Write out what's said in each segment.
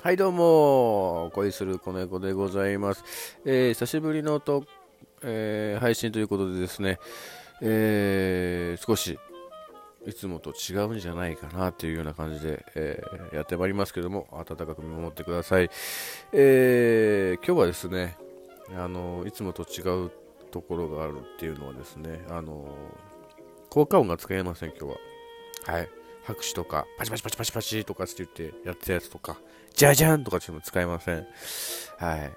はいどうも恋する子猫でございます、えー、久しぶりのと、えー、配信ということでですね、えー、少しいつもと違うんじゃないかなというような感じで、えー、やってまいりますけども温かく見守ってください、えー、今日はですねあのいつもと違うところがあるっていうのはですねあの効果音が使えません今日は。はい。拍手とかパチパチパチパチパチとかって言ってやってたやつとかじゃじゃんとかっても使えませんはい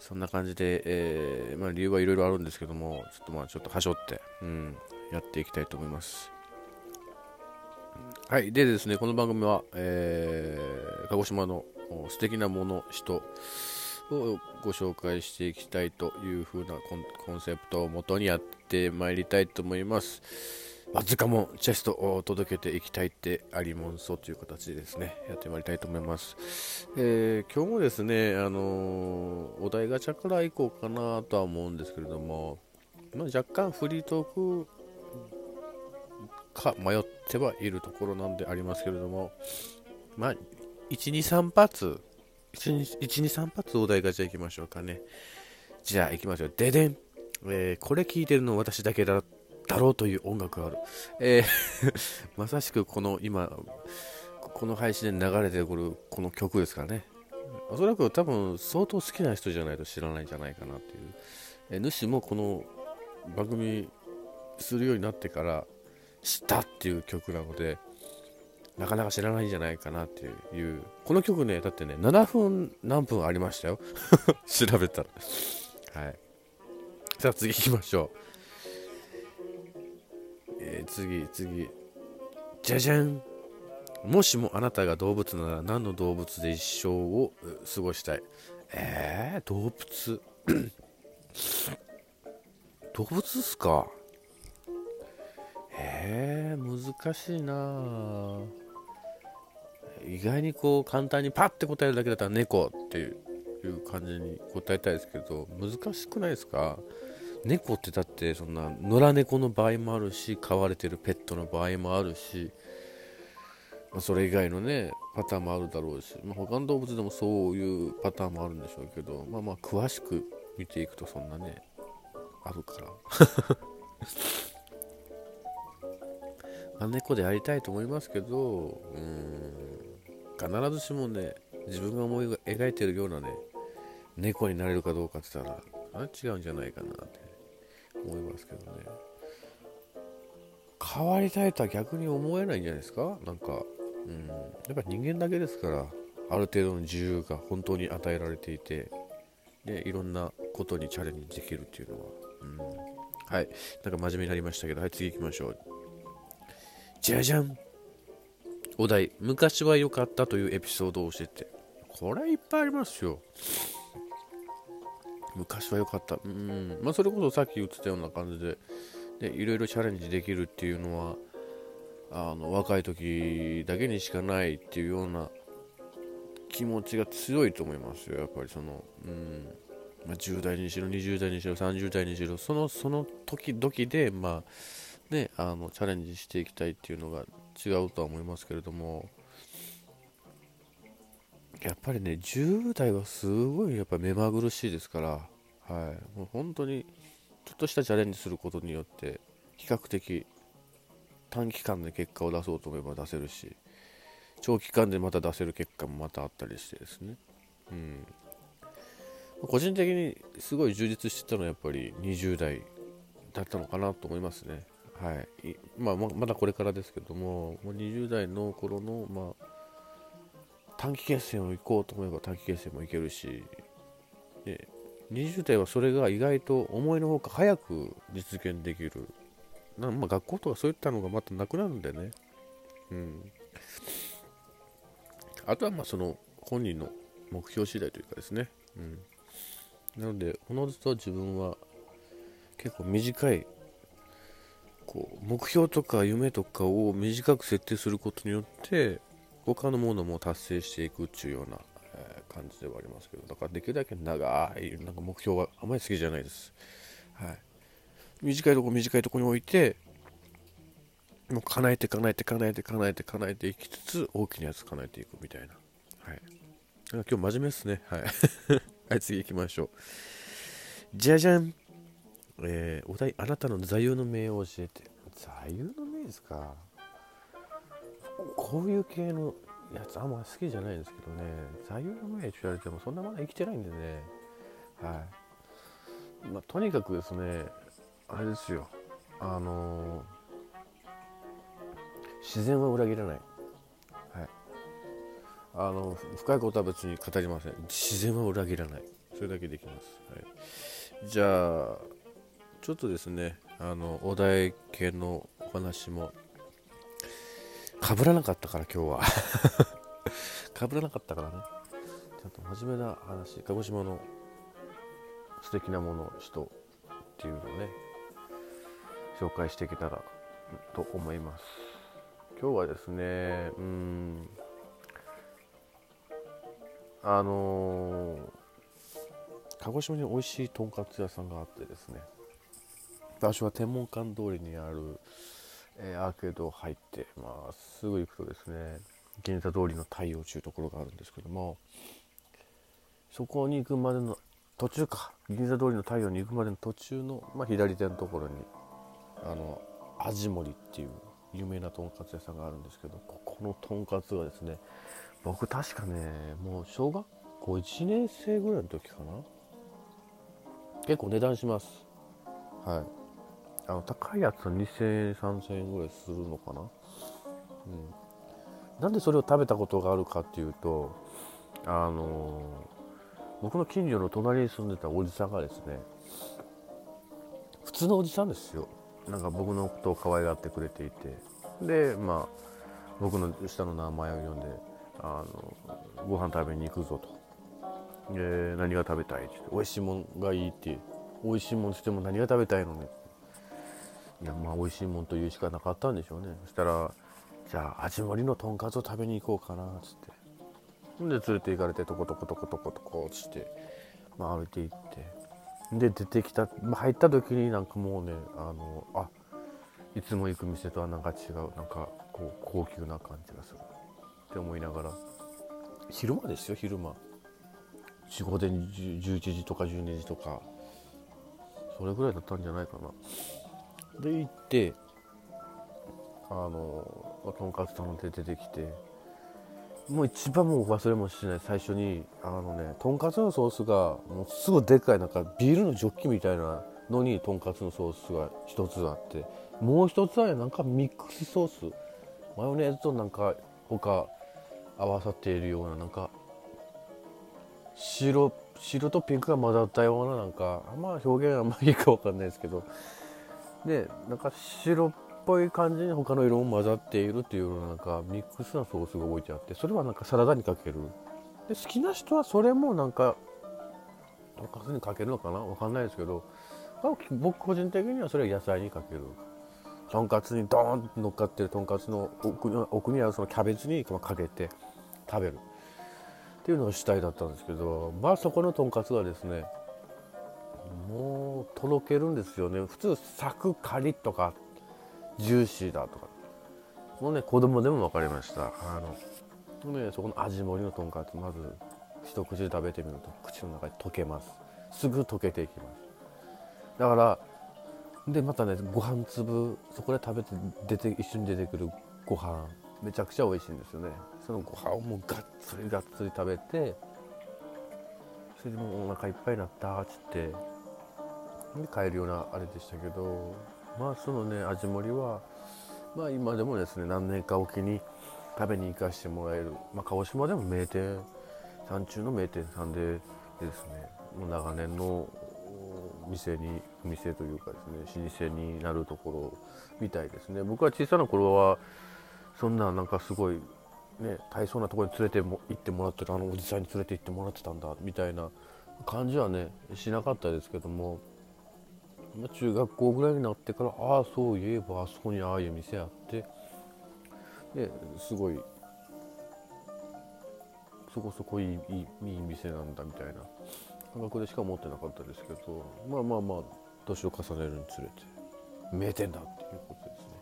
そんな感じで、えー、まあ、理由はいろいろあるんですけどもちょっとまあちょっとはしょって、うん、やっていきたいと思いますはい。でですね、この番組は、えー、鹿児島の素敵なもの、人をご紹介していきたいという風なコンセプトをもとにやってまいりたいと思います。わずかもチェストを届けていきたいってありもんそうという形でですね、やってまいりたいと思います。えー、今日もですね、あのー、お題ガチャからいこうかなとは思うんですけれども、まあ、若干フリートークか迷ってはいるところなんでありますけれども、まあ、1、2、3発、1、2、3発お題ガチャいきましょうかね。じゃあ行きましょう。ででん。えー、これ聞いてるの私だけだだろうという音楽がある。えー まさしくこの今、この配信で流れてくるこの曲ですからね。おそらく多分相当好きな人じゃないと知らないんじゃないかなっていう。え、主もこの番組するようになってから知ったっていう曲なので、なかなか知らないんじゃないかなっていう。この曲ね、だってね、7分何分ありましたよ。調べたら。はい。さあ次行きましょう。ー、次、次。じゃじゃん。もしもあなたが動物なら何の動物で一生を過ごしたい？えー、動物？動物っすか？えー、難しいな。意外にこう簡単にパッて答えるだけだったら猫っていう感じに答えたいですけど難しくないですか？猫ってだってそんな野良猫の場合もあるし飼われてるペットの場合もあるし、まあ、それ以外のねパターンもあるだろうし、まあ、他の動物でもそういうパターンもあるんでしょうけどまあまあ詳しく見ていくとそんなねあるから。まあ、猫でありたいと思いますけどうん必ずしもね自分が思い描いてるようなね猫になれるかどうかって言ったらあ違うんじゃないかな。思いますけどね。変わりたいとは逆に思えないんじゃないですか？なんかうん。やっぱ人間だけですからある程度の自由が本当に与えられていてでいろんなことにチャレンジできるっていうのは、うん、はい。なんか真面目になりましたけどはい次行きましょう。じゃじゃんお題。昔は良かったというエピソードを教えて。これいっぱいありますよ。昔は良かった。うん。まあそれこそさっき言ってたような感じででいろいろチャレンジできるっていうのはあの若い時だけにしかないっていうような気持ちが強いと思いますよやっぱりそのうん。まあ、10代にしろ20代にしろ30代にしろそのその時々でまあね、あのチャレンジしていきたいっていうのが違うとは思いますけれども。やっぱりね10代はすごいやっぱ目まぐるしいですから、はい、もう本当にちょっとしたチャレンジすることによって比較的短期間で結果を出そうと思えば出せるし長期間でまた出せる結果もまたあったりしてですね、うん、個人的にすごい充実してたのはやっぱり20代だったのかなと思いますね。はい。まあ、まだこれからですけども、20代の頃の、まあ、短期決戦を行こうと思えば短期決戦も行けるし、で20代はそれが意外と思いのほか早く実現できる。なまあ、学校とかそういったのがまたなくなるんでね。うん。あとはまあその本人の目標次第というかですね。うん。なので、おのずと自分は結構短いこう目標とか夢とかを短く設定することによって他のものも達成していくっていうような、え、感じではありますけどだからできるだけ長いなんか目標はあまり好きじゃないです、はい、短いとこ短いとこに置いてもう叶えて叶えて叶えて叶えて叶えていきつつ大きなやつ叶えていくみたいな。はい。今日真面目ですね。はい。はい次行きましょう。じゃじゃん。えー、お題あなたの座右の銘を教えて。座右の銘ですか？こういう系のやつあんま好きじゃないんですけどね。座右の銘って言われてもそんなまだ生きてないんでね。はい。まあ、とにかくですねあれですよ。あのー、自然は裏切らない。はい。あの深いことは別に語りません。自然は裏切らない。それだけできます、はい、じゃあちょっとですねあのお題系のお話もかぶらなかったから今日は。かぶらなかったからね。ちゃんと真面目な話。鹿児島の素敵なもの人っていうのをね紹介していけたらと思います。今日はですねうんあのー、鹿児島に美味しいとんかつ屋さんがあってですね。場所は天文館通りにある、え、アーケード入ってまあすぐ行くとですね銀座通りの太陽というところがあるんですけどもそこに行くまでの途中か。銀座通りの太陽に行くまでの途中の、まあ、左手のところにあの味森っていう有名なとんかつ屋さんがあるんですけどここのとんかつはですね僕確かねもう小学校1年生ぐらいの時かな。結構値段します。はい。あの高いやつは2000円3000円ぐらいするのかな？うん。なんでそれを食べたことがあるかっていうとあの僕の近所の隣に住んでたおじさんがですね普通のおじさんですよ。なんか僕のことを可愛がってくれていて。でまあ僕の下の名前を呼んであのご飯食べに行くぞと。で何が食べたいって美味しいもんがいいって美味しいもんしても何が食べたいのねいやまあ美味しいもんと言うしかなかったんでしょうね。そしたらじゃあ味盛りのとんかつを食べに行こうかなっつって。ほんで連れて行かれてトコトコトコトコトコっつって、まあ、歩いて行って。で出てきた、まあ、入った時になんかもうねあのあいつも行く店とはなんか違うなんかこう高級な感じがする。って思いながら。昼間ですよ昼間。仕事で11時とか12時とか。それぐらいだったんじゃないかな。で行ってあのとんかつ頼んで出てきてもう一番もう忘れもしない最初にあのねとんかつのソースがもうすごいでっかいなんかビールのジョッキみたいなのにとんかつのソースが一つあってもう一つはなんかミックスソース。マヨネーズとなんか他合わさっているようななんか白白とピンクが混ざったようななんかあんま表現あんまりいいか分かんないですけどでなんか白っぽい感じに他の色も混ざっているっていうようなんかミックスなソースが置いてあってそれはなんかサラダにかける。で好きな人はそれもなんかとんかつにかけるのかな？わかんないですけど僕個人的にはそれは野菜にかける。とんかつにドーンと乗っかってるとんかつの奥に奥にあるそのキャベツにかけて食べる。っていうのが主体だったんですけどまあそこのとんかつはですねもうとろけるんですよね。普通サクカリとかジューシーだとか。もうね子供でも分かりました。あの、ね、そこの味盛りのとんかつまず一口で食べてみると口の中に溶けます。すぐ溶けていきます。だからでまたねご飯粒そこで食べて出て一緒に出てくるご飯めちゃくちゃ美味しいんですよね。そのご飯をもうがっつりがっつり食べてそれでもうお腹いっぱいになったっつってで帰るようなあれでしたけどまあそのね味盛りはまあ今でもですね何年かおきに食べに行かせてもらえる、まあ、鹿児島でも名店山中の名店さんでですねもう長年の店に店というかですね老舗になるところみたいですね。僕は小さな頃はそんななんかすごいね大層なところに連れても行ってもらってるあのおじさんに連れて行ってもらってたんだみたいな感じはねしなかったですけども、中学校ぐらいになってからああそういえばあそこにああいう店あってですごいそこそこいいいい店なんだみたいな感覚でしか思ってなかったですけどまあまあまあ年を重ねるにつれて名店だっていうことですね。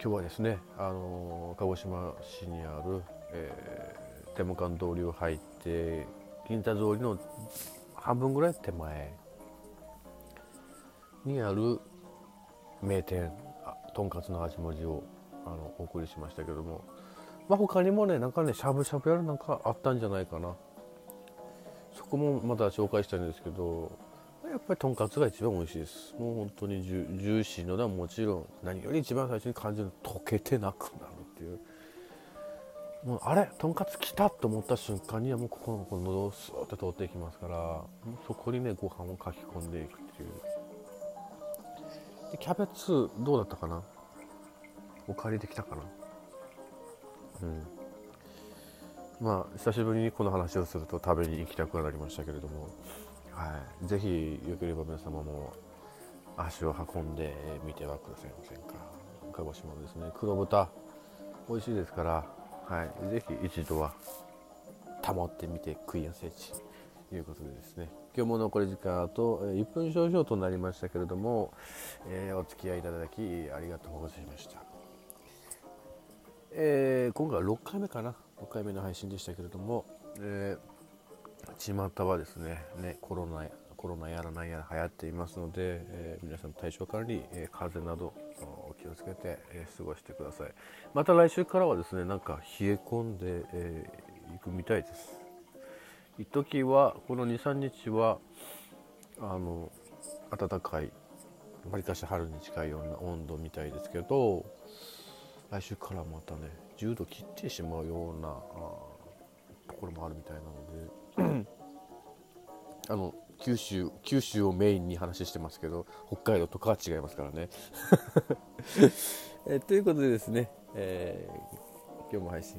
今日はですね、あの鹿児島市にある、えー、天文館通りを入って銀座通りの半分ぐらい手前にある名店とんかつの味文字をあのお送りしましたけども、まあ、他にもねなんかねしゃぶしゃぶやるなんかあったんじゃないかな。そこもまた紹介したいんですけどやっぱりとんかつが一番美味しいです。もう本当にジュジューシーのはもちろん何より一番最初に感じるの溶けてなくなるっていう。もうあれとんかつ来たと思った瞬間にはもうここのこの喉をスーッと通っていきますからそこにねご飯をかき込んでいくっていう。でキャベツどうだったかな？お借りできたかな？うん。まあ久しぶりにこの話をすると食べに行きたくなりましたけれども。はい、ぜひよければ皆様も足を運んでみてはくださいませんか。鹿児島のですね。黒豚美味しいですから、はい、ぜひ一度は保ってみて食いやすい地ということでですね。今日も残り時間あと1分少々となりましたけれども、えー、お付き合いいただきありがとうございました、えー、今回は6回目かな。6回目の配信でしたけれども、えー巷はですねねコロナコロナやらないやら流行っていますので、えー、皆さん体調管理、えー、風邪などお気をつけて、えー、過ごしてください。また来週からはですねなんか冷え込んでい、えー、くみたいです。一時はこの23日はあの暖かいわりかし春に近いような温度みたいですけど来週からまたね10度切ってしまうようなところもあるみたいなのであの九州九州をメインに話してますけど北海道とかは違いますからね。えということでですね、えー、今日も配信